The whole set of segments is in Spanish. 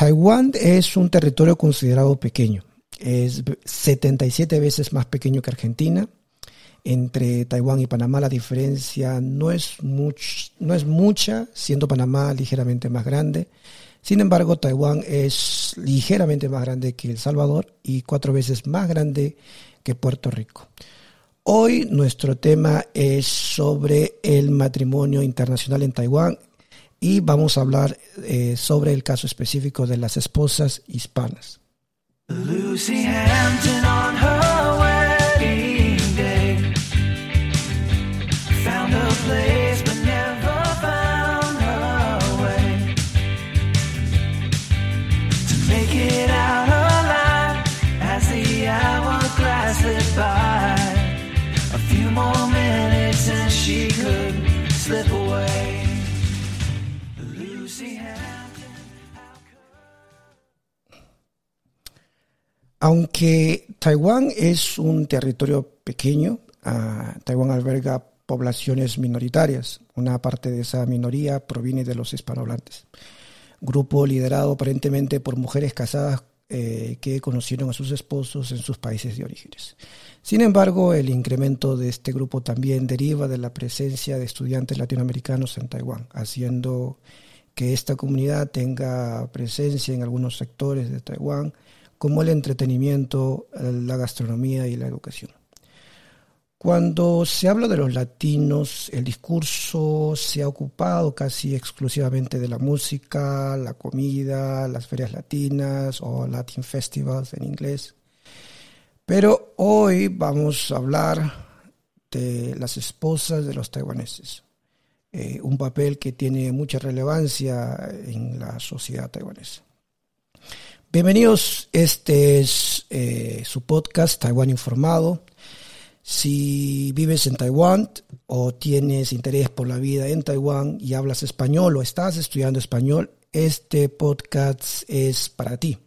Taiwán es un territorio considerado pequeño. Es 77 veces más pequeño que Argentina. Entre Taiwán y Panamá la diferencia no es, no es mucha, siendo Panamá ligeramente más grande. Sin embargo, Taiwán es ligeramente más grande que El Salvador y cuatro veces más grande que Puerto Rico. Hoy nuestro tema es sobre el matrimonio internacional en Taiwán y vamos a hablar eh, sobre el caso específico de las esposas hispanas. Aunque Taiwán es un territorio pequeño, ah, Taiwán alberga poblaciones minoritarias. Una parte de esa minoría proviene de los hispanohablantes. Grupo liderado aparentemente por mujeres casadas eh, que conocieron a sus esposos en sus países de orígenes. Sin embargo, el incremento de este grupo también deriva de la presencia de estudiantes latinoamericanos en Taiwán, haciendo que esta comunidad tenga presencia en algunos sectores de Taiwán como el entretenimiento, la gastronomía y la educación. Cuando se habla de los latinos, el discurso se ha ocupado casi exclusivamente de la música, la comida, las ferias latinas o Latin Festivals en inglés. Pero hoy vamos a hablar de las esposas de los taiwaneses, eh, un papel que tiene mucha relevancia en la sociedad taiwanesa. Bienvenidos, este es eh, su podcast Taiwán Informado. Si vives en Taiwán o tienes interés por la vida en Taiwán y hablas español o estás estudiando español, este podcast es para ti.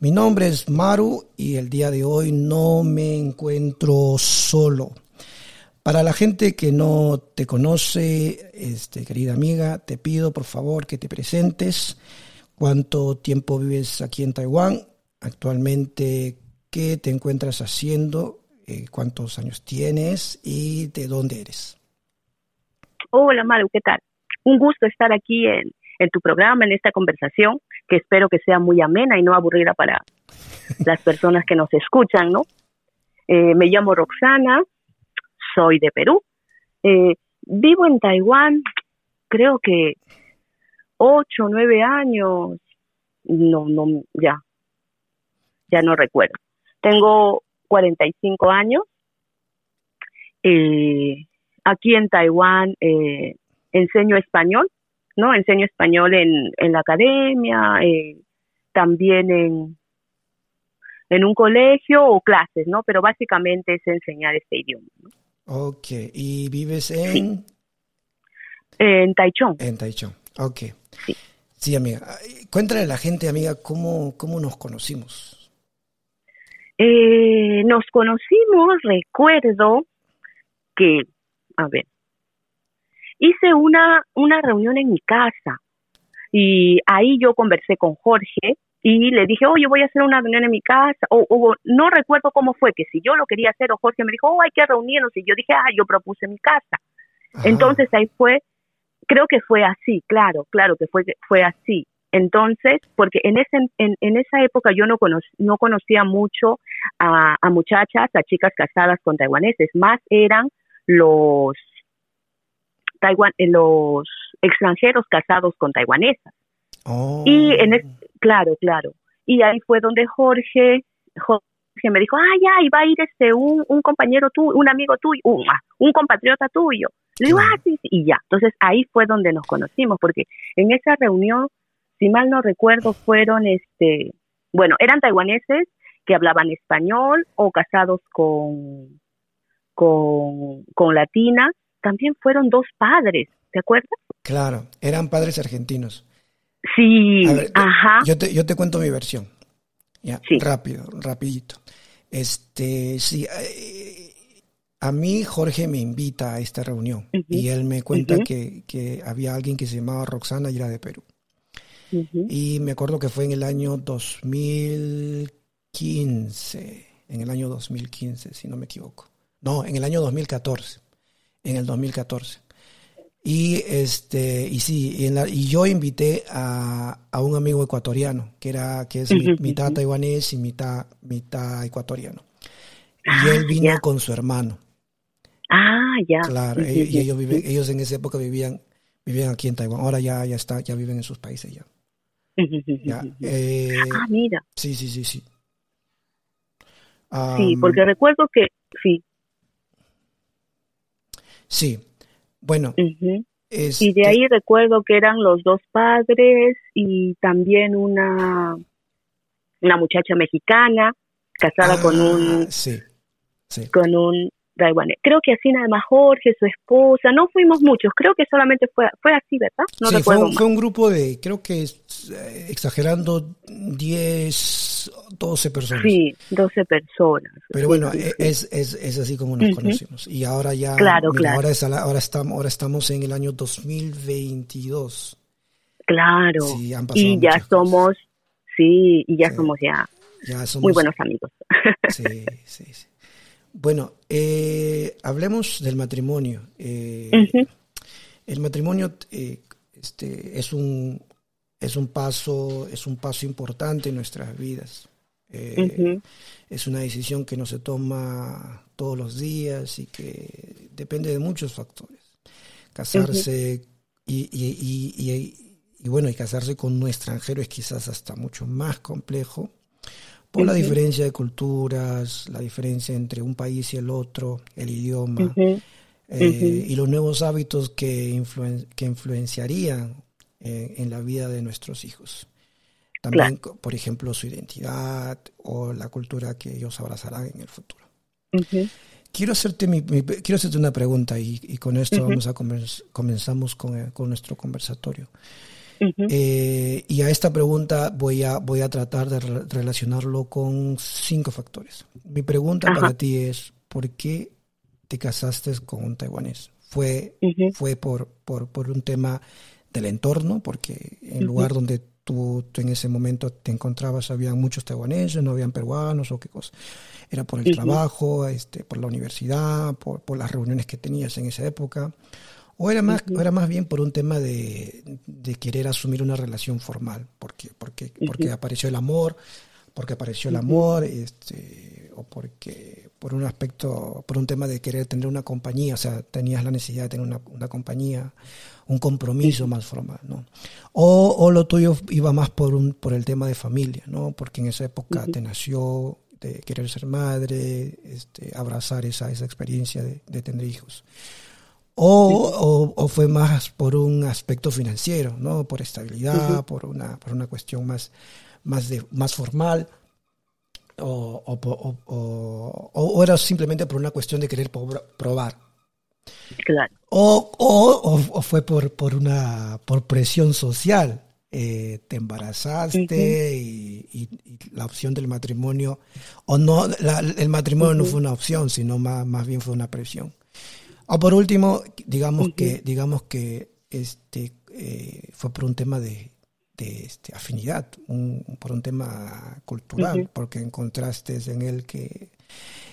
Mi nombre es Maru y el día de hoy no me encuentro solo. Para la gente que no te conoce, este, querida amiga, te pido por favor que te presentes cuánto tiempo vives aquí en Taiwán, actualmente qué te encuentras haciendo, eh, cuántos años tienes y de dónde eres. Hola Maru, ¿qué tal? Un gusto estar aquí en, tu programa, en esta conversación, que espero que sea muy amena y no aburrida para las personas que nos escuchan, ¿no? Eh, me llamo Roxana, soy de Perú, eh, vivo en Taiwán, creo que ocho, nueve años, no, no, ya, ya no recuerdo. Tengo 45 años. Eh, aquí en Taiwán eh, enseño español, ¿no? Enseño español en, en la academia, eh, también en, en un colegio o clases, ¿no? Pero básicamente es enseñar este idioma. ¿no? Ok, ¿y vives en? En Taichung. En Taichung, ok. Sí. amiga. Cuéntale a la gente, amiga, cómo, cómo nos conocimos. Eh, nos conocimos, recuerdo que, a ver, hice una, una reunión en mi casa y ahí yo conversé con Jorge y le dije, oye, voy a hacer una reunión en mi casa, o, no recuerdo cómo fue, que si yo lo quería hacer, o Jorge me dijo, oh, hay que reunirnos, y yo dije, ah, yo propuse mi casa. Entonces ahí fue creo que fue así, claro, claro que fue, fue así. Entonces, porque en, ese, en, en esa época yo no, no conocía mucho a, a, muchachas, a chicas casadas con taiwaneses, más eran los, Taiwan, eh, los extranjeros casados con taiwanesas. Y en es, claro, claro. Y ahí fue donde Jorge, Jorge me dijo, ah, ya, y va a ir este, un, un compañero tuyo, un amigo tuyo, un, ah, un compatriota tuyo. Le digo, ah, sí, sí, y ya. Entonces ahí fue donde nos conocimos, porque en esa reunión, si mal no recuerdo, fueron, este, bueno, eran taiwaneses que hablaban español o casados con, con, con latinas. También fueron dos padres, ¿te acuerdas? Claro, eran padres argentinos. Sí, ajá. Yo te, yo te cuento mi versión. Ya, rápido, rapidito. Este, sí, eh, a mí Jorge me invita a esta reunión y él me cuenta que, que, había alguien que se llamaba Roxana y era de Perú. Y me acuerdo que fue en el año 2015, en el año 2015, si no me equivoco. No, en el año 2014, en el 2014. Y este y sí, y, y yo invité a, a, un amigo ecuatoriano, que era que es mitad taiwanés y mitad mitad ecuatoriano. Y ah, él vino con su hermano. Ah, ya. Claro, y ellos viven, ellos en esa época vivían vivían aquí en Taiwán. Ahora ya ya está, ya viven en sus países ya. Eh, ah, mira. Sí, sí, sí, sí. sí, porque recuerdo que sí. Sí, bueno. y de ahí recuerdo que eran los dos padres y también una, una muchacha mexicana casada con un ah, sí, con un Creo que así nada más Jorge, su esposa, no fuimos muchos, creo que solamente fue, fue así, ¿verdad? No sí, fue, un grupo de, creo que eh, exagerando, 10, 12 personas. Sí, 12 personas. Pero bueno, Es, es, es, así como nos conocimos. Y ahora ya, claro, claro. Ahora, ahora, estamos, ahora estamos en el año 2022. Claro. y ya somos, sí, y ya somos ya, muy buenos amigos. Sí, sí, sí. Bueno, eh, hablemos del matrimonio. Eh, el matrimonio eh, este, es un es un paso es un paso importante en nuestras vidas. Es una decisión que no se toma todos los días y que depende de muchos factores. Casarse y, y, bueno, y casarse con un extranjero es quizás hasta mucho más complejo por la diferencia de culturas, la diferencia entre un país y el otro, el idioma eh, y los nuevos hábitos que, que influenciarían eh, en la vida de nuestros hijos. También, por ejemplo, su identidad o la cultura que ellos abrazarán en el futuro. Quiero hacerte, mi, quiero hacerte una pregunta y, con esto vamos a comenzamos con, con nuestro conversatorio. Eh, y a esta pregunta voy a, voy a tratar de relacionarlo con cinco factores. Mi pregunta para ti es, ¿por qué te casaste con un taiwanés? ¿Fue, fue por, por, por, un tema del entorno? Porque en el lugar donde tú, en ese momento te encontrabas había muchos taiwaneses, no habían peruanos o qué cosa. Era por el trabajo, este, por la universidad, por, por las reuniones que tenías en esa época ¿O era más, era más bien por un tema de, querer asumir una relación formal? Porque, porque, porque apareció el amor, porque apareció el amor, este, o porque por un aspecto, por un tema de querer tener una compañía, o sea, tenías la necesidad de tener una, una compañía, un compromiso más formal, ¿no? O, o, lo tuyo iba más por un, por el tema de familia, ¿no? Porque en esa época te nació de querer ser madre, este, abrazar esa, esa experiencia de, de tener hijos. O, o, fue más por un aspecto financiero, ¿no? Por estabilidad, por, una, por una cuestión más, más, de, más formal. O, o, era simplemente por una cuestión de querer probar. Claro. O, fue por, por, una, por presión social. Eh, te embarazaste y, la opción del matrimonio, o no, el matrimonio no fue una opción, sino más, más bien fue una presión. O por último, digamos que, digamos que este eh, fue por un tema de, este, afinidad, por un tema cultural, porque encontraste en él que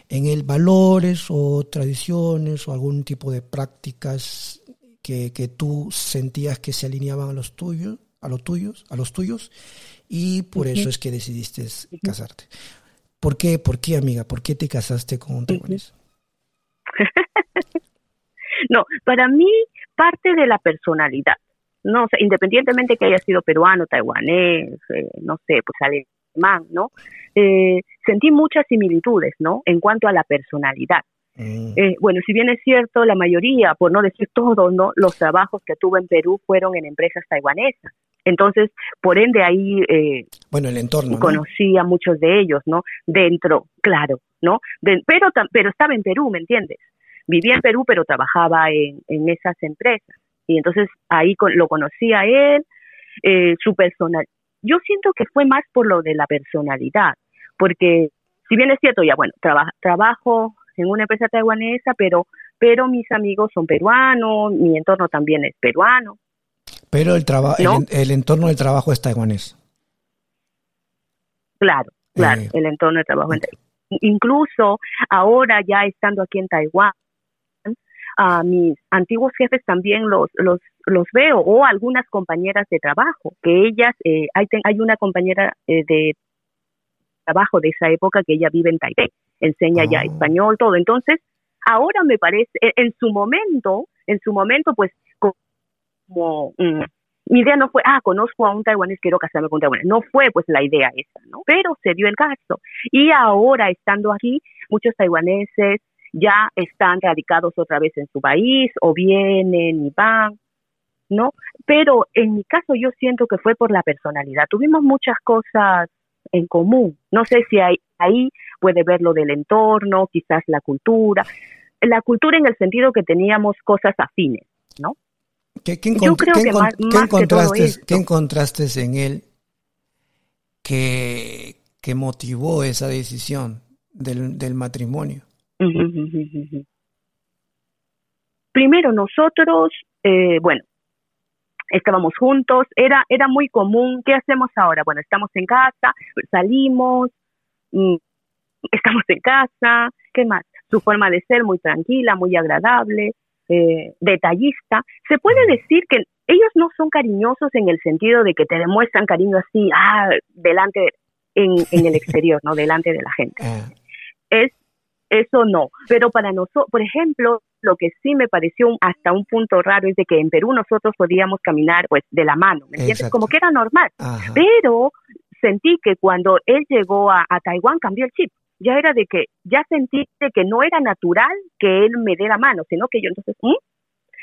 en él valores o tradiciones o algún tipo de prácticas que, que tú sentías que se alineaban a los tuyos, a los tuyos, a los tuyos, y por eso es que decidiste casarte. ¿Por qué, por qué, amiga? ¿Por qué te casaste con un taiwanés? No, para mí parte de la personalidad, no, o independientemente que haya sido peruano, taiwanés, eh, no sé, pues alemán, ¿no? Eh, sentí muchas similitudes, ¿no? En cuanto a la personalidad. Mm. Eh, bueno, si bien es cierto, la mayoría, por no decir todos, ¿no? Los trabajos que tuve en Perú fueron en empresas taiwanesas. Entonces, por ende, ahí eh, bueno, el entorno, conocí a muchos de ellos, ¿no? Dentro, claro, ¿no? pero, pero estaba en Perú, ¿me entiendes? Vivía en Perú, pero trabajaba en, en esas empresas. Y entonces ahí lo conocí a él, eh, su personal. Yo siento que fue más por lo de la personalidad, porque si bien es cierto, ya bueno, trabajo en una empresa taiwanesa, pero, pero mis amigos son peruanos, mi entorno también es peruano. Pero el, trabajo el, entorno del trabajo es taiwanés. Claro, claro, eh, el entorno del trabajo. Incluso ahora ya estando aquí en Taiwán, a mis antiguos jefes también los, los, los veo, o algunas compañeras de trabajo, que ellas, eh, hay, hay una compañera eh, de trabajo de esa época que ella vive en Taipei, enseña ya ah. español, todo. Entonces, ahora me parece, en su momento, en su momento, pues como mm, mi idea no fue, ah, conozco a un taiwanés, quiero casarme con un taiwanés. No fue pues la idea esa, ¿no? Pero se dio el caso. Y ahora, estando aquí, muchos taiwaneses ya están radicados otra vez en su país o vienen y van, ¿no? Pero en mi caso yo siento que fue por la personalidad. Tuvimos muchas cosas en común. No sé si hay, ahí puede ver lo del entorno, quizás la cultura. La cultura en el sentido que teníamos cosas afines, ¿no? ¿Qué, Yo creo que más, encontraste, ¿Qué encontraste en él que, que motivó esa decisión del, del matrimonio? Primero nosotros, eh, bueno, estábamos juntos, era, era muy común, ¿qué hacemos ahora? Bueno, estamos en casa, salimos, mm, estamos en casa, ¿qué más? Su forma de ser muy tranquila, muy agradable, eh, detallista. Se puede decir que ellos no son cariñosos en el sentido de que te demuestran cariño así, ah, delante, en, en el exterior, ¿no? Delante de la gente. Ah. Es eso no, pero para nosotros, por ejemplo, lo que sí me pareció hasta un punto raro es de que en Perú nosotros podíamos caminar pues de la mano, ¿me entiendes? Como que era normal. Pero sentí que cuando él llegó a, Taiwán cambió el chip. Ya era de que, ya sentí que no era natural que él me dé la mano, sino que yo entonces, ¿Mm?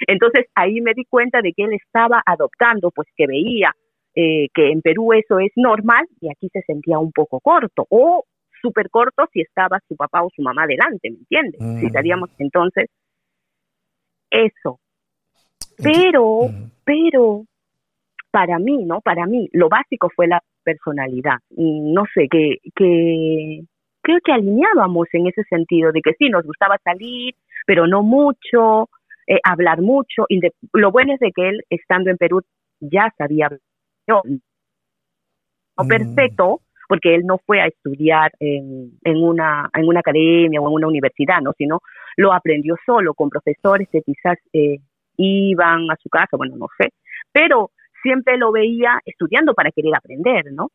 entonces ahí me di cuenta de que él estaba adoptando, pues que veía eh, que en Perú eso es normal y aquí se sentía un poco corto. O súper corto si estaba su papá o su mamá delante, ¿me entiendes? Si estaríamos entonces eso. Pero, pero, para mí, ¿no? Para mí, lo básico fue la personalidad. No sé, que, que creo que alineábamos en ese sentido, de que sí, nos gustaba salir, pero no mucho, eh, hablar mucho. Y lo bueno es de que él, estando en Perú, ya sabía no, no mm. perfecto, porque él no fue a estudiar en, en, una, en una academia o en una universidad, ¿no? sino lo aprendió solo con profesores que quizás eh, iban a su casa, bueno, no sé, pero siempre lo veía estudiando para querer aprender, ¿no?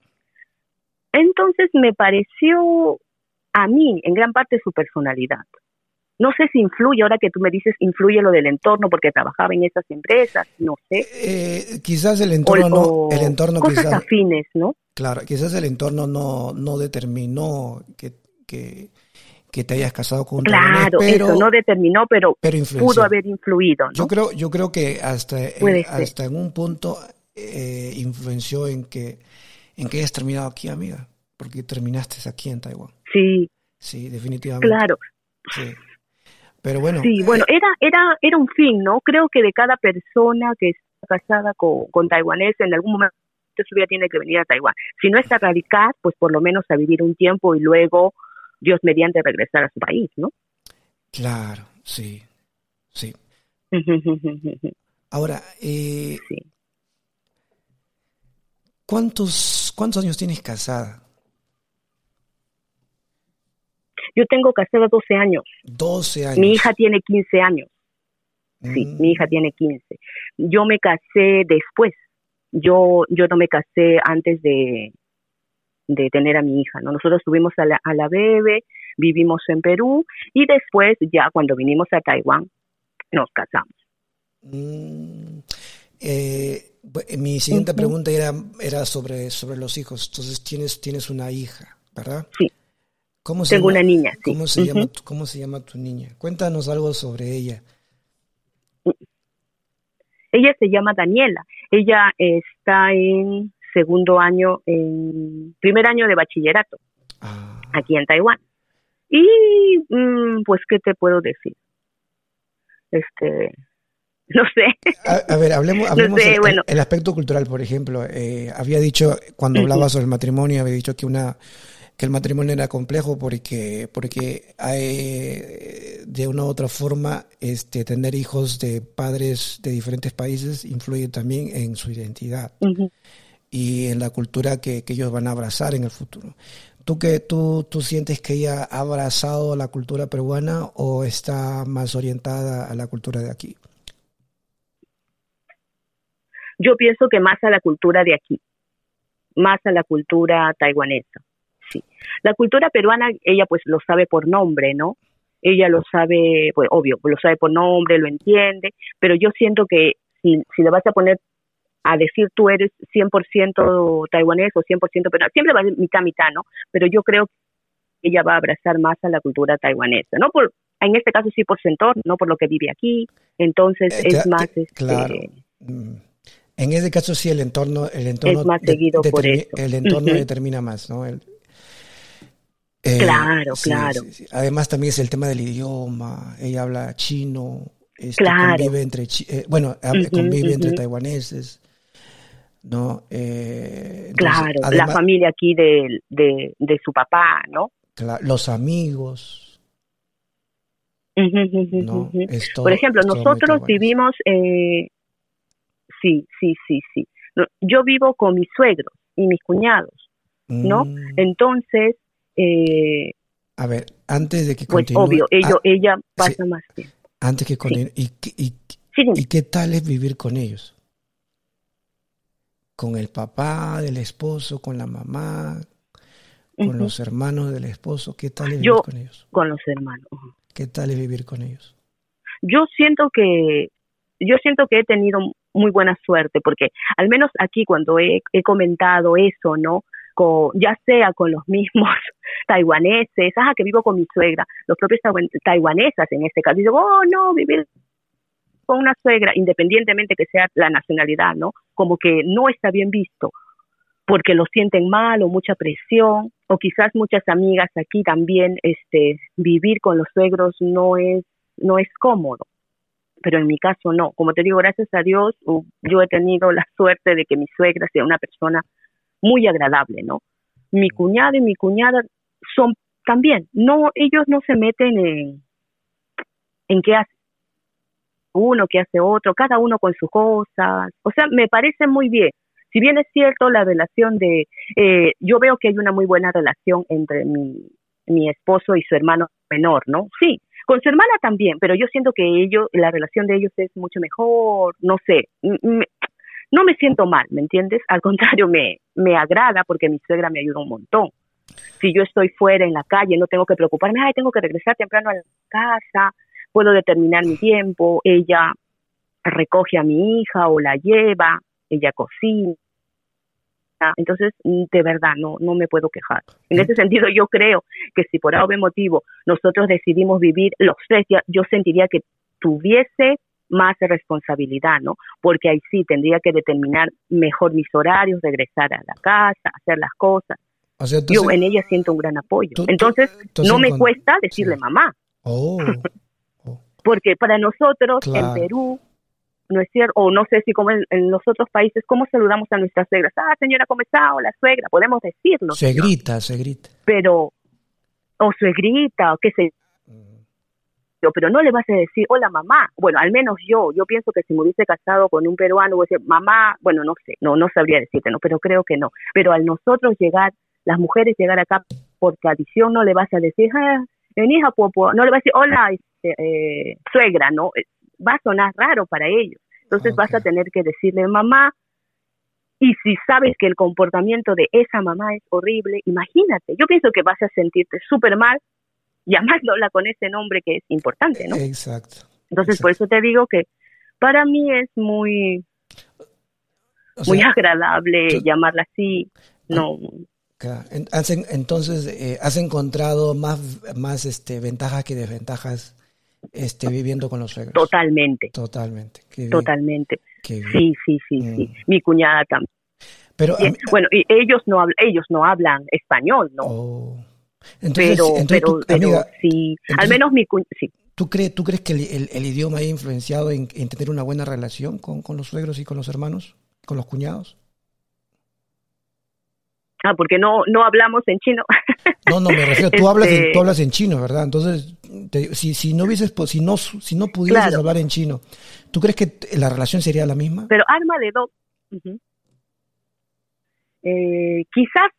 Entonces me pareció a mí en gran parte su personalidad. No sé si influye, ahora que tú me dices, influye lo del entorno porque trabajaba en esas empresas, no sé. Eh, quizás el entorno, no, el entorno cosas afines, ¿no? Claro, quizás el entorno no, no determinó que, que, te hayas casado con un Claro, pero, eso no determinó, pero, pudo haber influido. ¿no? Yo creo, yo creo que hasta, en, hasta en un punto eh, influenció en que, en que hayas terminado aquí, amiga, porque terminaste aquí en Taiwán. Sí. Sí, definitivamente. Claro. Sí. Pero bueno. Sí, bueno, era, era, era un fin, ¿no? Creo que de cada persona que está casada con, con taiwanés en algún momento su vida tiene que venir a Taiwán. Si no está radical, pues por lo menos a vivir un tiempo y luego, Dios mediante, regresar a su país, ¿no? Claro, sí, sí. Ahora, eh, ¿cuántos, ¿cuántos años tienes casada? Yo tengo casada 12 años. 12 años. Mi hija tiene 15 años. Sí, mm. mi hija tiene 15. Yo me casé después. Yo, yo no me casé antes de, de tener a mi hija, ¿no? Nosotros tuvimos a la, a la bebé, vivimos en Perú y después ya cuando vinimos a Taiwán nos casamos. Mm. Eh, mi siguiente pregunta era, era sobre, sobre los hijos. Entonces tienes, tienes una hija, ¿verdad? Sí. Tengo una niña. ¿cómo, se llama, ¿Cómo se llama tu niña? Cuéntanos algo sobre ella. Ella se llama Daniela. Ella está en segundo año, en primer año de bachillerato, ah. aquí en Taiwán. Y mm, pues, ¿qué te puedo decir? Este, no sé. A, ver, hablemos, hablemos el, aspecto cultural, por ejemplo. Eh, había dicho, cuando hablaba sobre el matrimonio, había dicho que una que el matrimonio era complejo porque, porque hay, de una u otra forma, este, tener hijos de padres de diferentes países influye también en su identidad y en la cultura que, que, ellos van a abrazar en el futuro. ¿Tú, que, tú, ¿Tú sientes que ella ha abrazado la cultura peruana o está más orientada a la cultura de aquí? Yo pienso que más a la cultura de aquí, más a la cultura taiwanesa sí. La cultura peruana, ella pues lo sabe por nombre, ¿no? Ella lo sabe, pues obvio, lo sabe por nombre, lo entiende, pero yo siento que si, si le vas a poner a decir tú eres 100% taiwanés o 100% peruano, siempre va a ser mitad, mitad, ¿no? Pero yo creo que ella va a abrazar más a la cultura taiwanesa, ¿no? Por, en este caso sí por su entorno, no por lo que vive aquí, entonces eh, es más... este, claro. Mm. En ese caso sí el entorno, el entorno es más seguido por eso. El entorno determina más, ¿no? El, eh, claro, claro. Además también es el tema del idioma. Ella habla chino, este, convive entre, eh, bueno, convive entre taiwaneses. ¿no? Eh, claro, la familia aquí de, de, su papá, ¿no? los amigos. Por ejemplo, nosotros vivimos, eh, sí, sí, sí, sí. Yo vivo con mis suegros y mis cuñados, ¿no? Mm. Entonces, eh, a ver, antes de que pues obvio, ello, ella pasa más tiempo. Antes que continúe, ¿y, y, y, qué tal es vivir con ellos? Con el papá del esposo, con la mamá, con los hermanos del esposo, ¿qué tal es vivir con ellos? Con los hermanos. ¿Qué tal es vivir con ellos? Yo siento que yo siento que he tenido muy buena suerte porque al menos aquí cuando he, he comentado eso, ¿no? Ya sea con los mismos taiwaneses, ajá, que vivo con mi suegra, los propios taiwanesas en este caso, digo, oh, no, vivir con una suegra, independientemente que sea la nacionalidad, ¿no? Como que no está bien visto, porque lo sienten mal o mucha presión, o quizás muchas amigas aquí también, este, vivir con los suegros no es, no es cómodo pero en mi caso no. Como te digo, gracias a Dios, yo he tenido la suerte de que mi suegra sea una persona muy agradable, ¿no? Mi cuñado y mi cuñada son también, no, ellos no se meten en, en qué hace uno, qué hace otro, cada uno con sus cosas, o sea, me parece muy bien. Si bien es cierto la relación de, eh, yo veo que hay una muy buena relación entre mi, mi esposo y su hermano menor, ¿no? Sí, con su hermana también, pero yo siento que ellos, la relación de ellos es mucho mejor, no sé, no me siento mal, ¿me entiendes? Al contrario, me, me agrada porque mi suegra me ayuda un montón. Si yo estoy fuera en la calle, no tengo que preocuparme, ay, tengo que regresar temprano a la casa, puedo determinar mi tiempo, ella recoge a mi hija o la lleva, ella cocina. Entonces, de verdad, no, no me puedo quejar. En ese sentido, yo creo que si por algún motivo nosotros decidimos vivir los tres, yo sentiría que tuviese más responsabilidad, ¿no? Porque ahí sí tendría que determinar mejor mis horarios, regresar a la casa, hacer las cosas. Yo en ella siento un gran apoyo. entonces, no me cuesta decirle mamá. Oh, oh. Porque para nosotros en Perú, no es cierto, o no sé si como en, los otros países, ¿cómo saludamos a nuestras suegras? Ah, señora, ¿cómo está? O la suegra, podemos decirlo. Se grita, se grita. Pero, o suegrita, o qué sé pero no le vas a decir, hola mamá. Bueno, al menos yo, yo pienso que si me hubiese casado con un peruano, hubiese decir, mamá, bueno, no sé, no, no sabría decirte, no, pero creo que no. Pero al nosotros llegar, las mujeres llegar acá por tradición, no le vas a decir, ah, en hija, no le vas a decir, hola, este, eh, suegra, ¿no? Eh, va a sonar raro para ellos. Entonces vas a tener que decirle, mamá, y si sabes que el comportamiento de esa mamá es horrible, imagínate, yo pienso que vas a sentirte súper mal llamarla con ese nombre que es importante, ¿no? Exacto. Entonces, por eso te digo que para mí es muy, muy agradable llamarla así. No. Entonces, eh, ¿has encontrado más, más este, ventajas que desventajas este, viviendo con los suegros? Totalmente. Totalmente. Totalmente. sí, sí, sí, sí. Mm. Mi cuñada también. Pero, bueno, y ellos no, ellos no hablan español, ¿no? Oh pero, pero, pero sí, al menos mi sí. ¿Tú crees, ¿Tú crees que el, idioma ha influenciado en, tener una buena relación con, con, los suegros y con los hermanos, con los cuñados? Ah, porque no, no hablamos en chino. No, no, me refiero, tú, hablas, en, Este- tú hablas en chino, ¿verdad? Entonces, te- si, si no hubieses, si no, si no pudieses Claro. hablar en chino, ¿tú crees que la relación sería la misma? Pero arma de doble. Ujú. Eh, quizás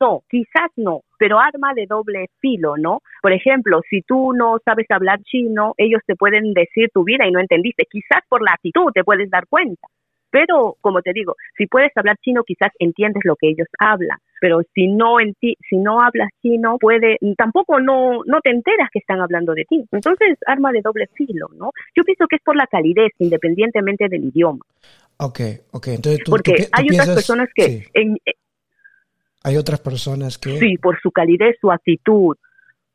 no, quizás no, pero arma de doble filo, ¿no? Por ejemplo, si tú no sabes hablar chino, ellos te pueden decir tu vida y no entendiste. Quizás por la actitud te puedes dar cuenta. Pero, como te digo, si puedes hablar chino, quizás entiendes lo que ellos hablan. Pero si no enti- si no hablas chino, puede, tampoco no, no te enteras que están hablando de ti. Entonces, arma de doble filo, ¿no? Yo pienso que es por la calidez, independientemente del idioma. Ok, ok. Entonces, tú, tú Porque pi- tú hay otras piensas- personas que, sí, en, hay otras personas que... sí, por su calidez, su actitud.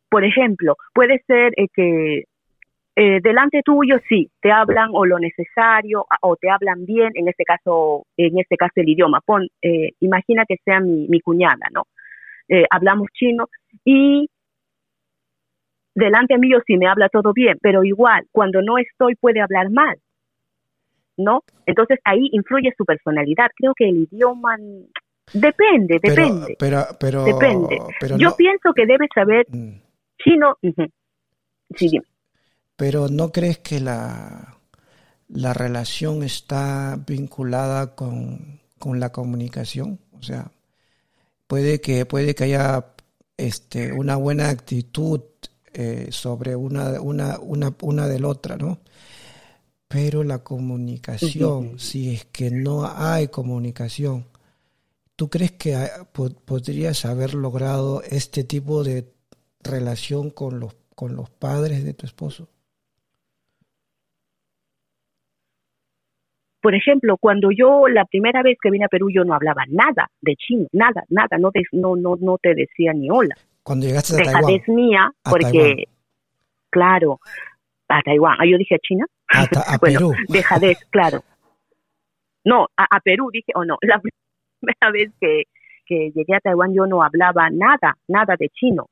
Por ejemplo, puede ser eh, que eh, delante tuyo sí te hablan o lo necesario o te hablan bien, en este caso, en este caso el idioma. Pon, eh, imagina que sea mi, mi cuñada, ¿no? Eh, hablamos chino y delante mío sí me habla todo bien, pero igual cuando no estoy puede hablar mal, ¿no? Entonces ahí influye su personalidad. Creo que el idioma depende, pero, depende. pero, pero, Depende. pero Yo no- pienso que debes saber Mm. chino. Sí, dime. Pero ¿no crees que la, la relación está vinculada con, con la comunicación? O sea, puede que, puede que haya este, una buena actitud eh, sobre una, una, una, una de la otra, ¿no? Pero la comunicación, si es que no hay comunicación, ¿tú crees que podrías haber logrado este tipo de relación con los, con los padres de tu esposo? Por ejemplo, cuando yo la primera vez que vine a Perú yo no hablaba nada de chino, nada, nada, no te, no, no, no te decía ni hola. Cuando llegaste a Taiwán, mía, A porque, Taiwán. claro, a Taiwán, ah, yo dije a China, a, Ta- a bueno, Perú, dejadez, claro. No, a, a Perú dije, o no, la primera vez que, que llegué a Taiwán yo no hablaba nada, nada de chino,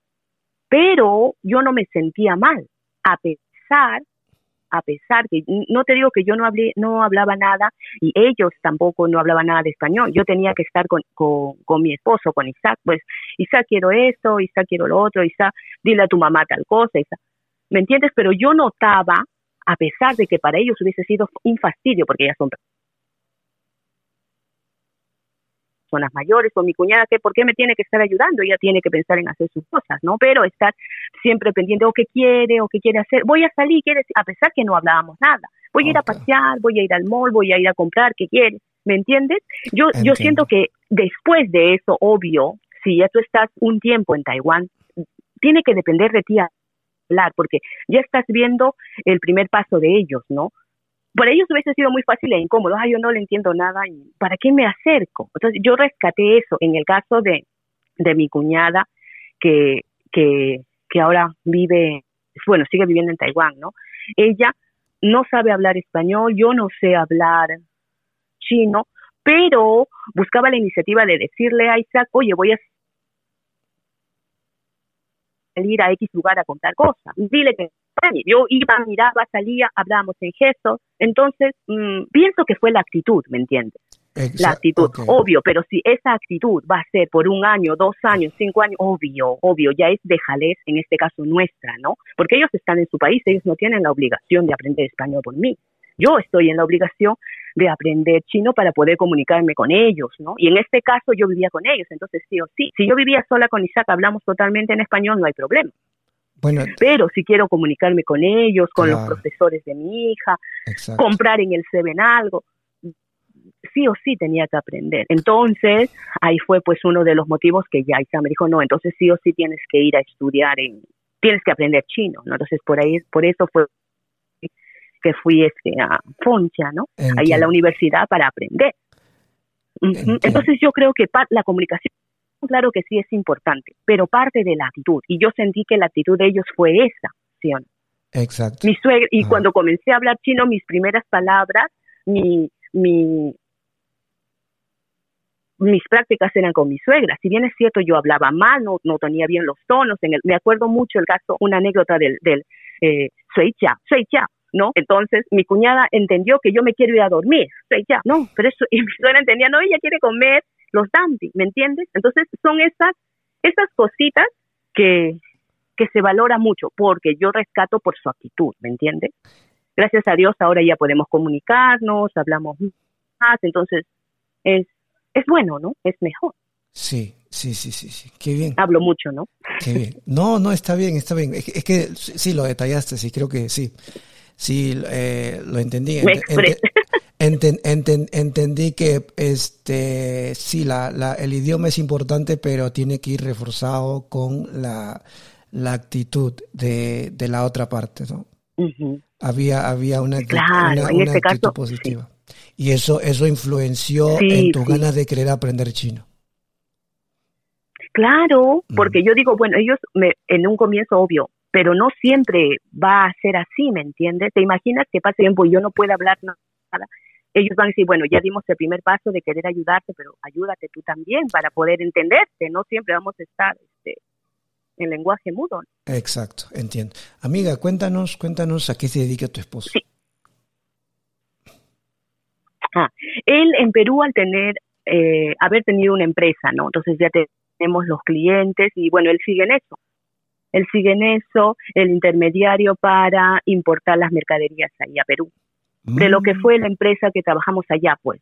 pero yo no me sentía mal, a pesar, a pesar que, no te digo que yo no hablé, no hablaba nada y ellos tampoco no hablaban nada de español, yo tenía que estar con, con, con mi esposo, con Isaac, pues, Isaac quiero esto, Isaac quiero lo otro, Isaac, dile a tu mamá tal cosa, Isaac, ¿me entiendes? Pero yo notaba a pesar de que para ellos hubiese sido un fastidio, porque ellas son personas mayores, o mi cuñada, que ¿por qué me tiene que estar ayudando? Ella tiene que pensar en hacer sus cosas, ¿no? Pero estar siempre pendiente, o qué quiere, o qué quiere hacer. Voy a salir, quiere, a pesar que no hablábamos nada. Voy a ir a pasear, voy a ir al mall, voy a ir a comprar, ¿qué quiere? ¿Me entiendes? Yo, yo siento que después de eso, obvio, si ya tú estás un tiempo en Taiwán, tiene que depender de ti hablar, porque ya estás viendo el primer paso de ellos, ¿no? Por ellos hubiese sido muy fácil e incómodo, ah, yo no le entiendo nada, ¿para qué me acerco? Entonces yo rescaté eso en el caso de, de mi cuñada, que, que, que ahora vive, bueno, sigue viviendo en Taiwán, ¿no? Ella no sabe hablar español, yo no sé hablar chino, pero buscaba la iniciativa de decirle a Isaac, oye, voy a salir a X lugar a contar cosas. Dile que yo iba, miraba, salía, hablábamos en gestos. Entonces, mm, pienso que fue la actitud, ¿me entiendes? La actitud, obvio, pero si esa actitud va a ser por un año, dos años, cinco años, obvio, obvio, ya es de jalez, en este caso nuestra, ¿no? Porque ellos están en su país, ellos no tienen la obligación de aprender español por mí. Yo estoy en la obligación de aprender chino para poder comunicarme con ellos, ¿no? Y en este caso yo vivía con ellos, entonces sí o sí. Si yo vivía sola con Isaac, hablamos totalmente en español, no hay problema. Bueno, Pero si quiero comunicarme con ellos, con los profesores de mi hija, exacto. comprar en el Seven algo, sí o sí tenía que aprender. Entonces, ahí fue pues uno de los motivos que ya Isa me dijo, no, entonces sí o sí tienes que ir a estudiar, en, tienes que aprender chino, ¿no? Entonces, por ahí, por eso fue que fui este, a Foncha, ¿no? Ahí a Entiendo. la universidad para aprender. Entiendo. Entonces, yo creo que la comunicación, claro que sí es importante, pero parte de la actitud. Y yo sentí que la actitud de ellos fue esa, ¿sí o no? Exacto. mi suegra, y cuando comencé a hablar chino, mis primeras palabras, mi, mi, mis prácticas eran con mi suegra. Si bien es cierto, yo hablaba mal, no, no tenía bien los tonos. En el, me acuerdo mucho el caso, una anécdota del, del eh, soy ya, ¿no? Entonces, mi cuñada entendió que yo me quiero ir a dormir, ya, no, pero eso, y mi suegra entendía, no, ella quiere comer los dandy, ¿me entiendes? Entonces son esas, esas cositas que, que se valora mucho, porque yo rescato por su actitud, ¿me entiendes? Gracias a Dios ahora ya podemos comunicarnos, hablamos más, entonces es, es bueno, ¿no? Es mejor. Sí, sí, sí, sí, sí. Qué bien. Hablo mucho, ¿no? Qué bien. No, no, está bien, está bien. Es que, es que sí, lo detallaste, sí, creo que sí. Sí, eh, lo entendí. entendí que este sí, la, la, el idioma es importante, pero tiene que ir reforzado con la, la actitud de, de la otra parte, ¿no? Había, había una, una, este actitud positiva. Y eso, eso influenció en tus ganas de querer aprender chino. Claro, porque yo digo, bueno, ellos me, en un comienzo obvio, pero no siempre va a ser así, ¿me entiendes? ¿Te imaginas que pase tiempo y yo no puedo hablar nada? Ellos van a decir, bueno, ya dimos el primer paso de querer ayudarte, pero ayúdate tú también para poder entenderte, no siempre vamos a estar este, en lenguaje mudo. Exacto, entiendo. Amiga, cuéntanos, cuéntanos a qué se dedica tu esposo. Sí. Ah, él en Perú al tener, eh, haber tenido una empresa, ¿no? Entonces ya tenemos los clientes y bueno, él sigue en eso. Él sigue en eso, el intermediario para importar las mercaderías ahí a Perú. De lo que mm. fue la empresa que trabajamos allá, pues.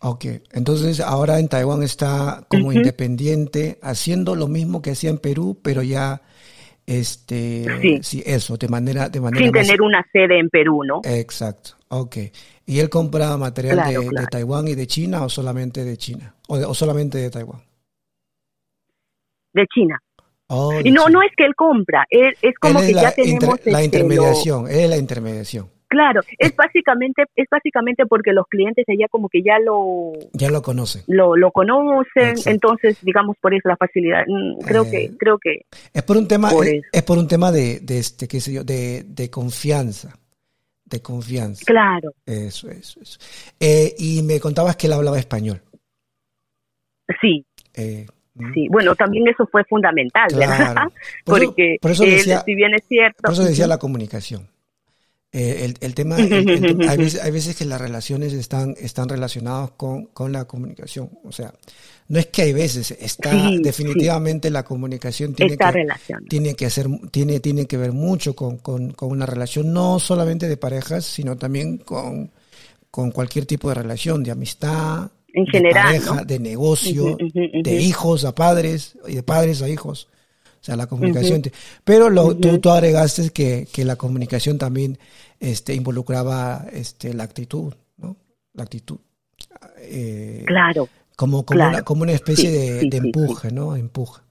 Ok, entonces ahora en Taiwán está como independiente, haciendo lo mismo que hacía en Perú, pero ya, este, sí, eso, de manera, de manera sin tener una sede en Perú, ¿no? Exacto, ok. ¿Y él compra material de, Taiwán y de China o solamente de China? ¿O, solamente de Taiwán? De China. Oh, y no, no es que él compra, es, como que ya tenemos... la este, intermediación, es la intermediación. Claro, es básicamente es básicamente porque los clientes allá como que ya lo ya lo conocen. Lo, lo conocen, entonces digamos por eso la facilidad. Mm, creo que eh, creo que es por un tema es, por un tema de, de este qué sé yo de, de confianza de confianza. Claro. Eso, eso, eso. Eh, y me contabas que él hablaba español. Sí. Eh. Sí, bueno, también eso fue fundamental, ¿verdad? Porque por eso decía, si bien es cierto. Por eso decía la comunicación. Eh, el, tema, hay, veces, que las relaciones están, están relacionadas con, con, la comunicación. O sea, no es que hay veces, está definitivamente la comunicación tiene que, tiene que hacer, tiene, tiene que ver mucho con, con, con, una relación, no solamente de parejas, sino también con, con cualquier tipo de relación, de amistad, en general, de pareja, de negocio, de hijos a padres y de padres a hijos. O sea, la comunicación. Pero lo, tú, tú agregaste que, que la comunicación también este, involucraba este, la actitud, ¿no? La actitud. Eh, claro. Como, como, Una, como una especie de, empuje, ¿no? Empuje.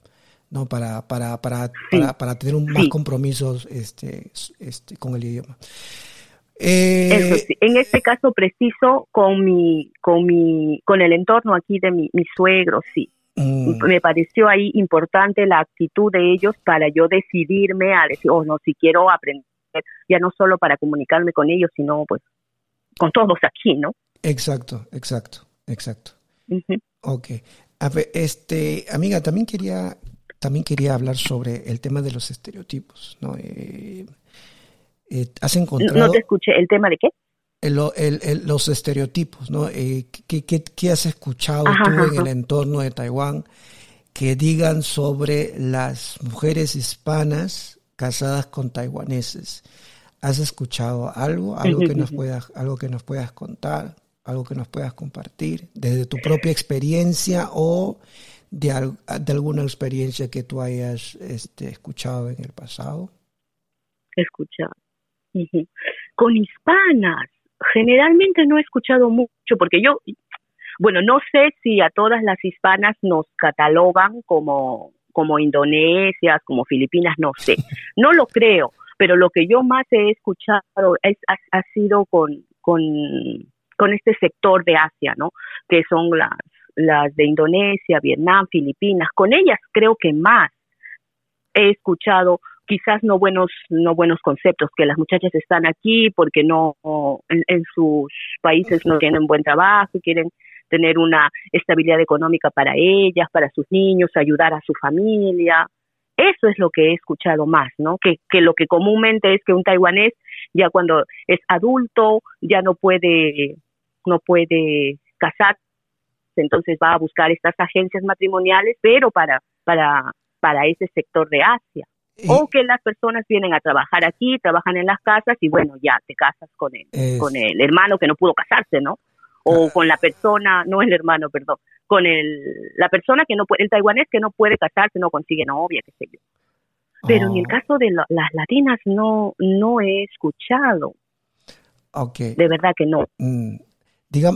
¿no? Para, para, para, para, tener un, más compromisos este, este, con el idioma. Eh, en este caso preciso con mi, con mi, con el entorno aquí de mi, mi suegro, sí. Mm. Me pareció ahí importante la actitud de ellos para yo decidirme a decir, oh no, si quiero aprender ya no solo para comunicarme con ellos, sino pues con todos aquí, ¿no? Exacto, exacto, exacto. Ok. este, amiga, también quería, también quería hablar sobre el tema de los estereotipos, ¿no? Eh, eh, ¿Has encontrado... No te escuché, ¿el tema de qué? los estereotipos, ¿no? Eh, ¿qué, has escuchado tú en el entorno de Taiwán que digan sobre las mujeres hispanas casadas con taiwaneses. ¿Has escuchado algo? ¿Algo que nos puedas, algo que nos puedas contar? ¿Algo que nos puedas compartir? ¿Desde tu propia experiencia o de, de alguna experiencia que tú hayas este, escuchado en el pasado? Escuchado. Con hispanas, generalmente no he escuchado mucho, porque yo, bueno, no sé si a todas las hispanas nos catalogan como como Indonesia, como Filipinas, no sé. No lo creo, pero lo que yo más he escuchado es, ha, sido con, con, con, este sector de Asia, ¿no? Que son las, las de Indonesia, Vietnam, Filipinas. Con ellas creo que más he escuchado quizás no buenos no buenos conceptos que las muchachas están aquí porque no en, sus países no tienen buen trabajo quieren tener una estabilidad económica para ellas, para sus niños, ayudar a su familia. Eso es lo que he escuchado más, ¿no? Que, que lo que comúnmente es que un taiwanés ya cuando es adulto ya no puede no puede casar entonces va a buscar estas agencias matrimoniales, pero para, para, para ese sector de Asia. O que las personas vienen a trabajar aquí, trabajan en las casas y bueno, ya te casas con el, con el hermano que no pudo casarse, ¿no? O con la persona, no el hermano, perdón, con el, la persona que no puede, el taiwanés que no puede casarse, no consigue novia, qué sé yo. Pero en el oh. caso de las latinas no, no he escuchado. Okay. De verdad que no. Mm,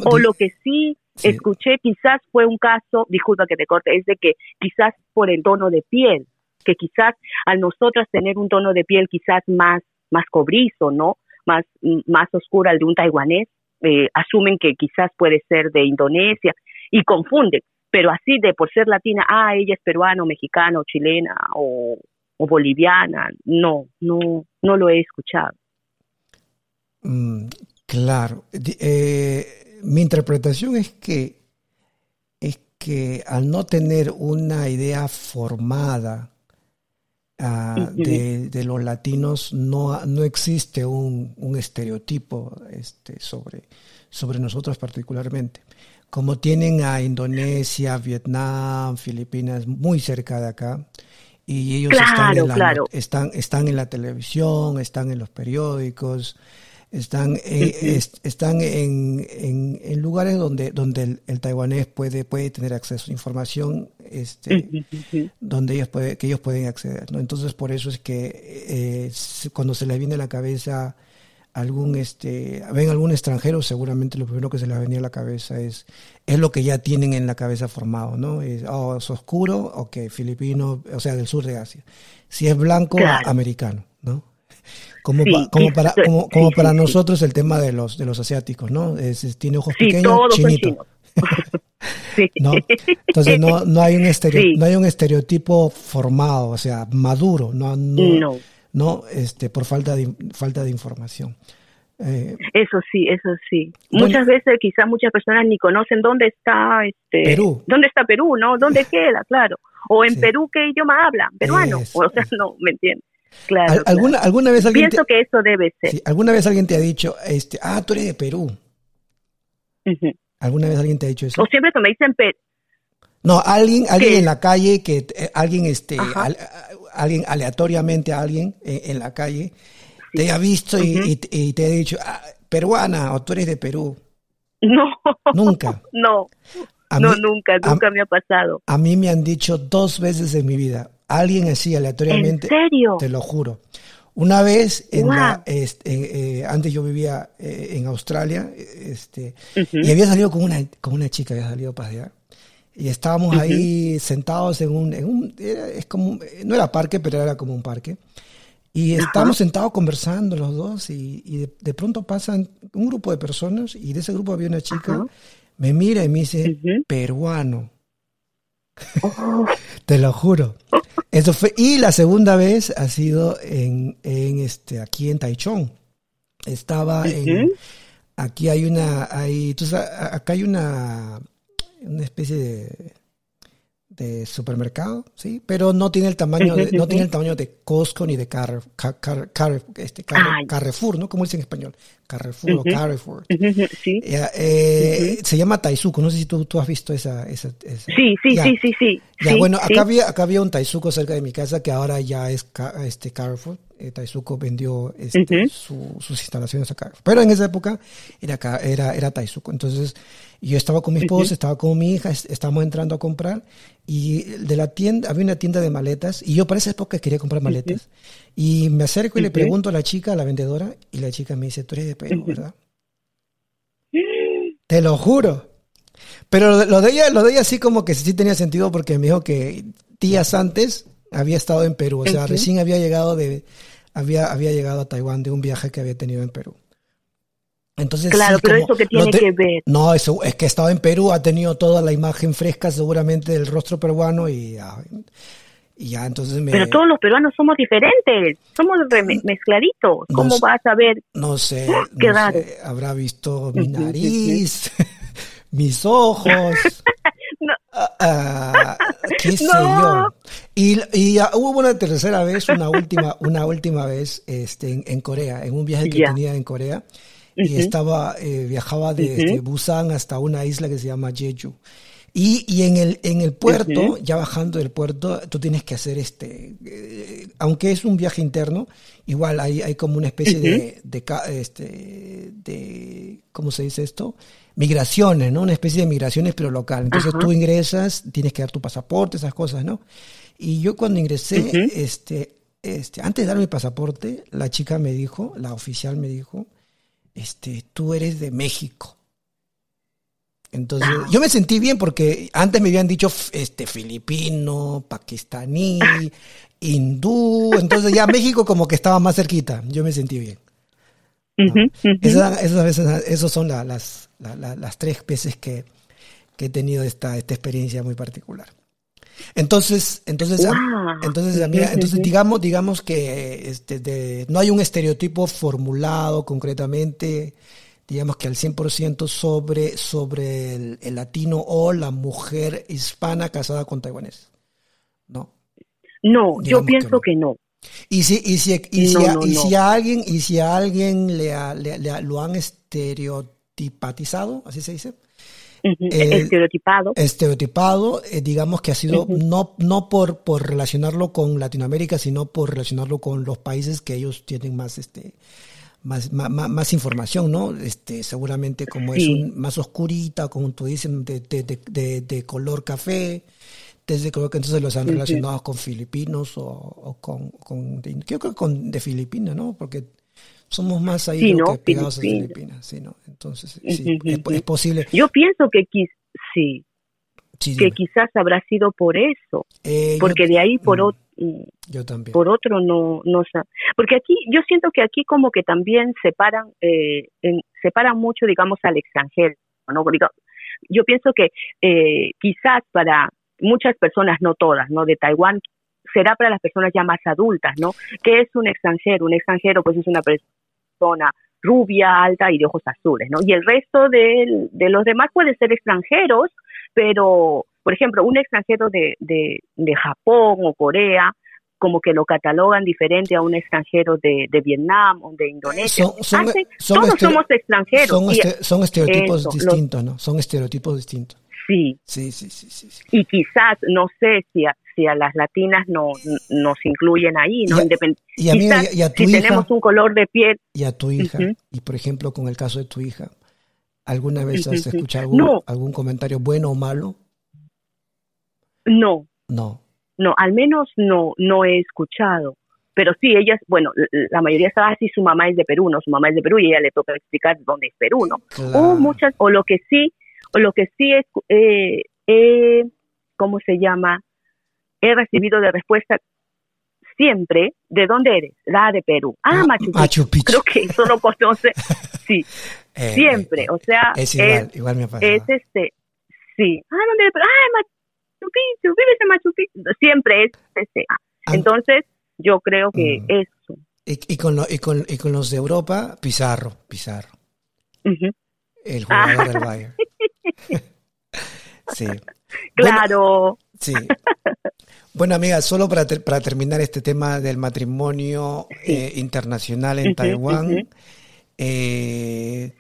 o lo que sí, escuché quizás fue un caso, disculpa que te corte, es de que quizás por el tono de piel, que quizás al nosotras tener un tono de piel quizás más, más cobrizo, ¿no? Más, más oscura al de un taiwanés, eh, asumen que quizás puede ser de Indonesia y confunden, pero así de por ser latina, ah, ella es peruana, mexicana, o chilena, o, o boliviana, no, no, no lo he escuchado. Mm, claro. Eh, mi interpretación es que, es que al no tener una idea formada ah, de, los latinos, no, no existe un, un estereotipo este, sobre, sobre nosotros particularmente. Como tienen a Indonesia, Vietnam, Filipinas muy cerca de acá, y ellos están, en la, están, están en la televisión, están en los periódicos, están, eh, están en, en, lugares donde, donde el, taiwanés puede, puede tener acceso a información este, donde ellos puede, que ellos pueden acceder. ¿no? Entonces, por eso es que eh, cuando se les viene a la cabeza algún este ven algún extranjero seguramente lo primero que se les venía a la cabeza es es lo que ya tienen en la cabeza formado no es, oh, es oscuro ok filipino o sea del sur de Asia. Si es blanco americano no como, como para como, como para nosotros el tema de los de los asiáticos no es, tiene ojos pequeños chinito ¿No? Entonces no, no hay un no hay un estereotipo formado, o sea, maduro, no, no, no este por falta de falta de información. Eh, eso sí, eso sí. muchas veces quizás muchas personas ni conocen dónde está este Perú. dónde está Perú, ¿no? ¿Dónde queda? Claro. O en Perú qué idioma hablan, peruano. O sea, no, ¿me entiendes? Claro, ¿Alguna, alguna vez alguien Pienso que eso debe ser. ¿Alguna vez alguien te ha dicho, este, ah, tú eres de Perú? ¿Alguna vez alguien te ha dicho eso? O siempre que me dicen Perú. No, alguien, alguien en la calle que eh, alguien este alguien aleatoriamente a alguien en, la calle te ha visto y, te ha dicho ah, peruana o tú eres de Perú. No. Nunca. No. no, nunca, nunca me ha pasado. A mí me han dicho dos veces en mi vida. Alguien así aleatoriamente. ¿En serio? Te lo juro. Una vez, en la, este, eh, antes yo vivía eh, en Australia, este, y había salido con una, con una chica, había salido para allá. Y estábamos ahí sentados en un, en un es como, no era parque, pero era como un parque. Y estábamos sentados conversando los dos y, de, pronto pasan un grupo de personas y de ese grupo había una chica, me mira y me dice, peruano. Te lo juro. Eso fue, y la segunda vez ha sido en, en este, aquí en Taichung. Estaba en, aquí hay una, hay, tú acá hay una, una especie de, de supermercado, sí, pero no tiene el tamaño de, no tiene el tamaño de Costco ni de este, Carrefour, ¿no? ¿Cómo dice en español? Carrefour o Carrefour. Sí. Eh, se llama Taizuko, no sé si tú, tú has visto esa, esa, Sí, sí, sí, sí, sí. Ya, bueno, acá había acá había un Taizuko cerca de mi casa que ahora ya es este Carrefour. Eh, Taizuko vendió este, sus instalaciones a Carrefour. Pero en esa época era era era Taizuko. Entonces, yo estaba con mi esposa, estaba con mi hija, estábamos entrando a comprar y de la tienda, había una tienda de maletas y yo para esa época quería comprar maletas. Y me acerco y le pregunto a la chica, a la vendedora, y la chica me dice, tú eres de Perú, ¿verdad? Te lo juro. Pero lo de ella, lo de ella sí como que sí tenía sentido porque me dijo que días antes había estado en Perú, o sea, recién había llegado de, había, había llegado a Taiwán de un viaje que había tenido en Perú. Entonces, claro, pero eso que tiene que ver. No, eso es que estaba en Perú, ha tenido toda la imagen fresca seguramente del rostro peruano y, ya entonces me... Pero todos los peruanos somos diferentes, somos mezcladitos. ¿Cómo vas a ver? No sé, Qué raro. habrá visto mi nariz, mis ojos. Ah, qué sé yo. Y, y hubo una tercera vez, una última, una última vez este, en, Corea, en un viaje que tenía en Corea y estaba, eh, viajaba de, Busan hasta una isla que se llama Jeju. Y, y en el, en el puerto, ya bajando del puerto, tú tienes que hacer este, eh, aunque es un viaje interno, igual hay, hay como una especie de, de, este, de, ¿cómo se dice esto? Migraciones, ¿no? Una especie de migraciones, pero local. Entonces tú ingresas, tienes que dar tu pasaporte, esas cosas, ¿no? Y yo cuando ingresé, este, este, antes de dar mi pasaporte, la chica me dijo, la oficial me dijo, este, tú eres de México. Entonces, yo me sentí bien porque antes me habían dicho este filipino, pakistaní, hindú, entonces ya México como que estaba más cerquita. Yo me sentí bien. Esas, son las, las, tres veces que, que, he tenido esta, esta experiencia muy particular. Entonces, entonces, entonces, entonces digamos, digamos que este, no hay un estereotipo formulado concretamente digamos que al 100% sobre, sobre el, latino o la mujer hispana casada con taiwanés. ¿No? No, yo pienso que no. Y si, y si, y si, a, y si a alguien, y si a alguien le, le, lo han estereotipatizado, así se dice. Eh, estereotipado. Estereotipado, eh, digamos que ha sido no, no por, por relacionarlo con Latinoamérica, sino por relacionarlo con los países que ellos tienen más este más, más, más, información, ¿no? Este, seguramente como es más oscurita, como tú dices, de, de, de, color café, desde creo que entonces los han relacionado con filipinos o, con, con de, creo que con de Filipinas, ¿no? Porque somos más ahí que pegados a Filipinas, sí, ¿no? Entonces, sí, es, posible. Yo pienso que sí, que quizás habrá sido por eso, eh, porque de ahí por mm. otro yo también. Por otro, no, no Porque aquí, yo siento que aquí como que también separan, eh, separan mucho, digamos, al extranjero, ¿no? Yo pienso que eh, quizás para muchas personas, no todas, ¿no? De Taiwán, será para las personas ya más adultas, ¿no? ¿Qué es un extranjero? Un extranjero, pues es una persona rubia, alta y de ojos azules, ¿no? Y el resto de, de los demás pueden ser extranjeros, pero por ejemplo, un extranjero de, de, de Japón o Corea, como que lo catalogan diferente a un extranjero de, de Vietnam o de Indonesia. todos somos extranjeros. Son, estereotipos distintos, ¿no? Son estereotipos distintos. Sí. Sí, sí, sí, sí, Y quizás, no sé si a, si a las latinas no, nos incluyen ahí, ¿no? Y a, mí, y a tu si tenemos un color de piel. Y a tu hija, y por ejemplo, con el caso de tu hija, ¿alguna vez has escuchado algún, algún comentario bueno o malo? No. No. No, al menos no, no he escuchado. Pero sí, ellas, bueno, la mayoría estaba así, su mamá es de Perú, ¿no? Su mamá es de Perú y ella le toca explicar dónde es Perú, ¿no? O muchas, o lo que sí, o lo que sí es, eh, ¿cómo se llama? He recibido de respuesta siempre, ¿de dónde eres? La de Perú. Ah, Machu Picchu. Creo que eso lo conoce. Sí, eh, siempre. O sea, es igual, igual me pasa. Es este, sí. Ah, ¿dónde? Ah, Machu Picchu, vives en Machu Picchu. Siempre es ese. Ah. Entonces, yo creo que mm. eso. Y, con y, con, y con los de Europa, Pizarro, Pizarro. El jugador del Bayern. sí. Claro. sí. Bueno, amiga, solo para, para terminar este tema del matrimonio eh, internacional en Taiwán, eh,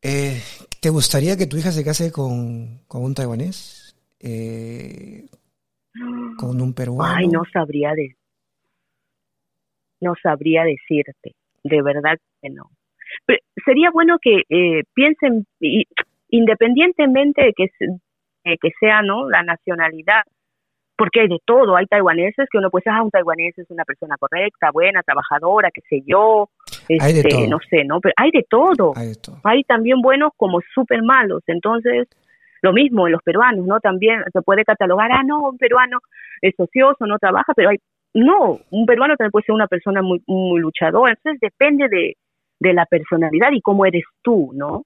eh, ¿te gustaría que tu hija se case con, con un taiwanés? eh, con un peruano. Ay, no sabría de, no sabría decirte, de verdad que no. Pero sería bueno que eh, piensen, independientemente de que, que sea no la nacionalidad, porque hay de todo, hay taiwaneses que uno puede decir, ah, un taiwanés es una persona correcta, buena, trabajadora, qué sé yo, este, no sé, ¿no? Pero hay de todo. Hay, de todo. hay también buenos como súper malos, entonces lo mismo en los peruanos, ¿no? También se puede catalogar, ah, no, un peruano es ocioso, no trabaja, pero hay, no, un peruano también puede ser una persona muy, muy luchadora, entonces depende de, de la personalidad y cómo eres tú, ¿no?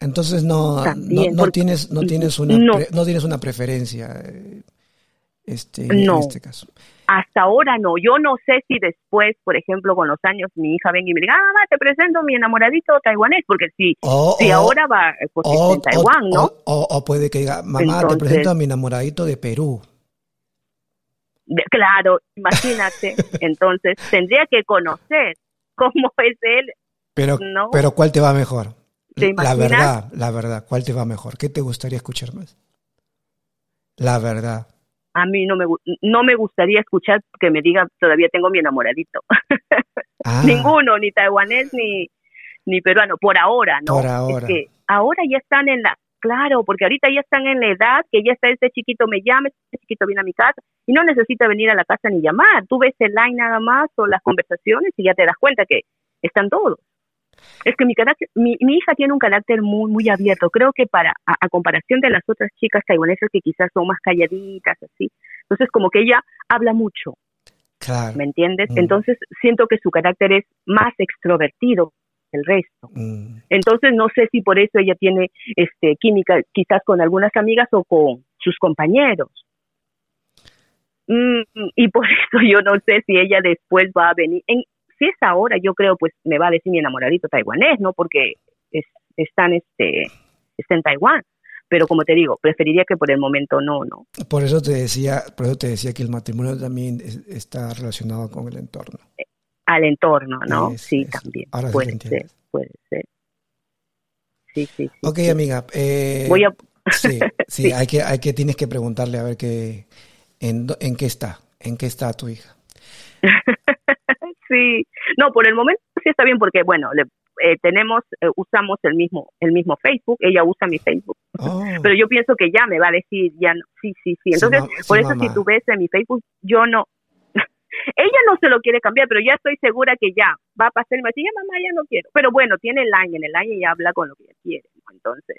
Entonces no, no, tienes no tienes una no, tienes una preferencia este en este caso. Hasta ahora no. Yo no sé si después, por ejemplo, con los años, mi hija venga y me diga, ah, mamá, te presento a mi enamoradito taiwanés, porque si, si ahora va pues, en Taiwán, ¿no? O, puede que diga, mamá, te presento a mi enamoradito de Perú. claro, imagínate. Entonces, tendría que conocer cómo es él. Pero, pero ¿cuál te va mejor? La verdad, la verdad, ¿cuál te va mejor? ¿Qué te gustaría escuchar más? La verdad. A mí no me, no me gustaría escuchar que me diga todavía tengo mi enamoradito. Ah, Ninguno, ni taiwanés ni, ni peruano, por ahora, ¿no? Por ahora. Es que ahora ya están en la, claro, porque ahorita ya están en la edad que ya está este chiquito me llama, este chiquito viene a mi casa y no necesita venir a la casa ni llamar. Tú ves el line nada más o las conversaciones y ya te das cuenta que están todos. Es que mi carácter, mi, mi hija tiene un carácter muy, muy abierto. Creo que para, a, a comparación de las otras chicas taiwanesas que quizás son más calladitas, así. Entonces, como que ella habla mucho, claro. ¿me entiendes? Mm. Entonces, siento que su carácter es más extrovertido que el resto. Mm, Entonces, no sé si por eso ella tiene este química quizás con algunas amigas o con sus compañeros. Mm, y por eso yo no sé si ella después va a venir. En, si es ahora, yo creo, pues me va a decir mi enamoradito taiwanés, ¿no? Porque es, están, este, está en Taiwán. Pero como te digo, preferiría que por el momento no, no. Por eso te decía, por eso te decía que el matrimonio también es- está relacionado con el entorno. Al entorno, ¿no? Es- sí, también. ahora puede ser, puede ser. Sí, sí, sí. Ok, sí. amiga. eh, Voy a, Sí, sí, hay que, hay que, tienes que preguntarle a ver qué, en, en qué está, en qué está tu hija. sí, no, por el momento sí está bien porque bueno, le, eh, tenemos, eh, usamos el mismo, el mismo Facebook, ella usa mi Facebook, Oh, pero yo pienso que ya me va a decir, ya, no, sí, sí, sí, entonces sí, por eso mamá. si tú ves en mi Facebook, yo no, ella no se lo quiere cambiar, pero ya estoy segura que ya va a pasar y me va a decir, ya mamá, ya no quiero, pero bueno, tiene el line, en el line ella habla con lo que ella quiere, ¿no? entonces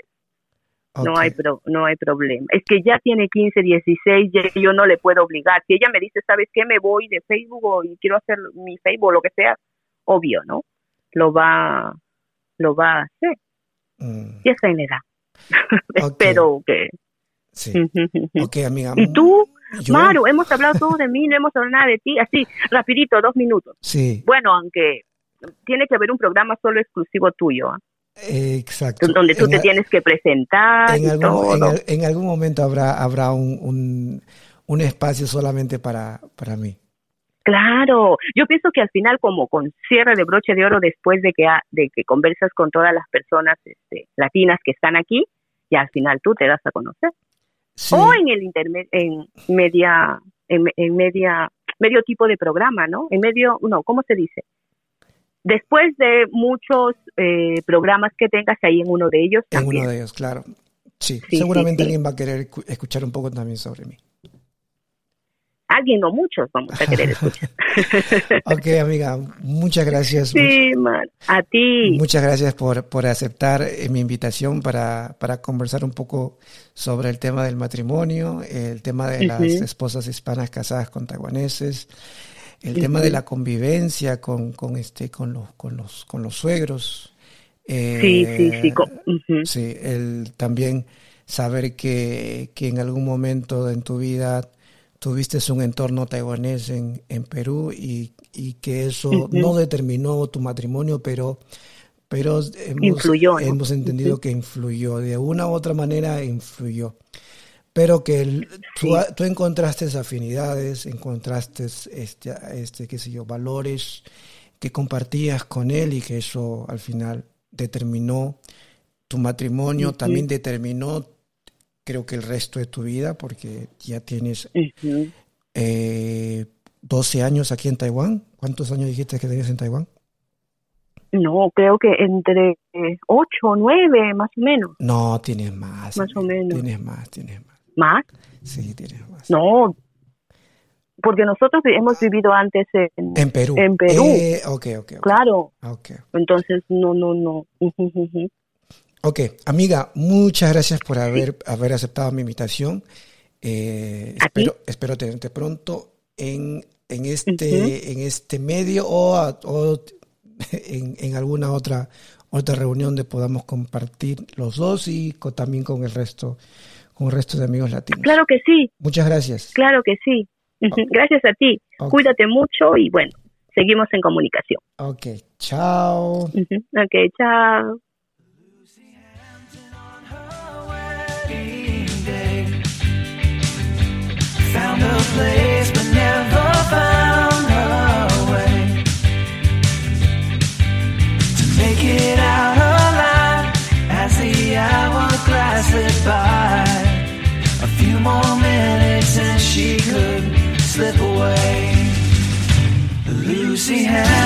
no hay pro, no hay problema. Es que ya tiene 15, 16, ya yo no le puedo obligar. Si ella me dice, ¿sabes qué? Me voy de Facebook o y quiero hacer mi Facebook o lo que sea, obvio, ¿no? Lo va lo va a hacer. Mm, Ya está en la edad. Espero que sí. Mm. Ok, amiga. ¿Y tú? Yo- Maru, hemos hablado todo de mí, no hemos hablado nada de ti. Así, rapidito, dos minutos. Sí, Bueno, aunque tiene que haber un programa solo exclusivo tuyo, eh, exacto. donde tú En te a- tienes que presentar en y algún, en, todo. al- en algún momento habrá, habrá un, un, un espacio solamente para, para mí. Claro, yo pienso que al final como con cierre de broche de oro después de que ha- de que conversas con todas las personas este, latinas que están aquí, y al final tú te das a conocer. Sí, O en el interme- en media en, en media medio tipo de programa, ¿no? En medio, no, ¿cómo se dice? Después de muchos eh, programas que tengas ahí en uno de ellos en también. uno de ellos, claro. Sí, Sí, seguramente sí, sí. alguien va a querer escu- escuchar un poco también sobre mí. Alguien o muchos vamos a querer escuchar. Ok, amiga, muchas gracias. sí, man. A ti. Muchas gracias por, por aceptar eh, mi invitación para, para conversar un poco sobre el tema del matrimonio, el tema de las esposas hispanas casadas con taiwaneses, el tema de la convivencia con, con, este, con, los, con, los, con los suegros. Eh, Sí, sí, sí. Sí, el también saber que, que en algún momento en tu vida tuviste un entorno taiwanés en, en Perú y, y que eso no determinó tu matrimonio, pero, pero hemos, Influyó, ¿no? hemos entendido que influyó, de una u otra manera influyó. Pero que el- tú, Sí. tú encontraste afinidades, encontraste este, este, qué sé yo, valores que compartías con él y que eso al final determinó tu matrimonio, también determinó creo que el resto de tu vida, porque ya tienes eh, 12 años aquí en Taiwán. ¿Cuántos años dijiste que tenías en Taiwán? No, creo que entre eh, ocho o nueve, más o menos. No, tienes más. Más o menos. Tienes más, tienes más. ¿Más? Sí, tienes más. No, porque nosotros hemos vivido antes en... En Perú. En Perú. Eh, ok, ok, ok. Claro, entonces no, no, no. Ok, amiga, muchas gracias por haber, haber aceptado mi invitación. Eh, espero, espero tenerte pronto en, en, este, en este medio o, a- o en, en alguna otra, otra reunión donde podamos compartir los dos y con- también con el resto, con el resto de amigos latinos. Claro que sí. Muchas gracias. Claro que sí. Gracias a ti. Okay. Cuídate mucho y bueno, seguimos en comunicación. Ok, chao. Ok, chao. hand.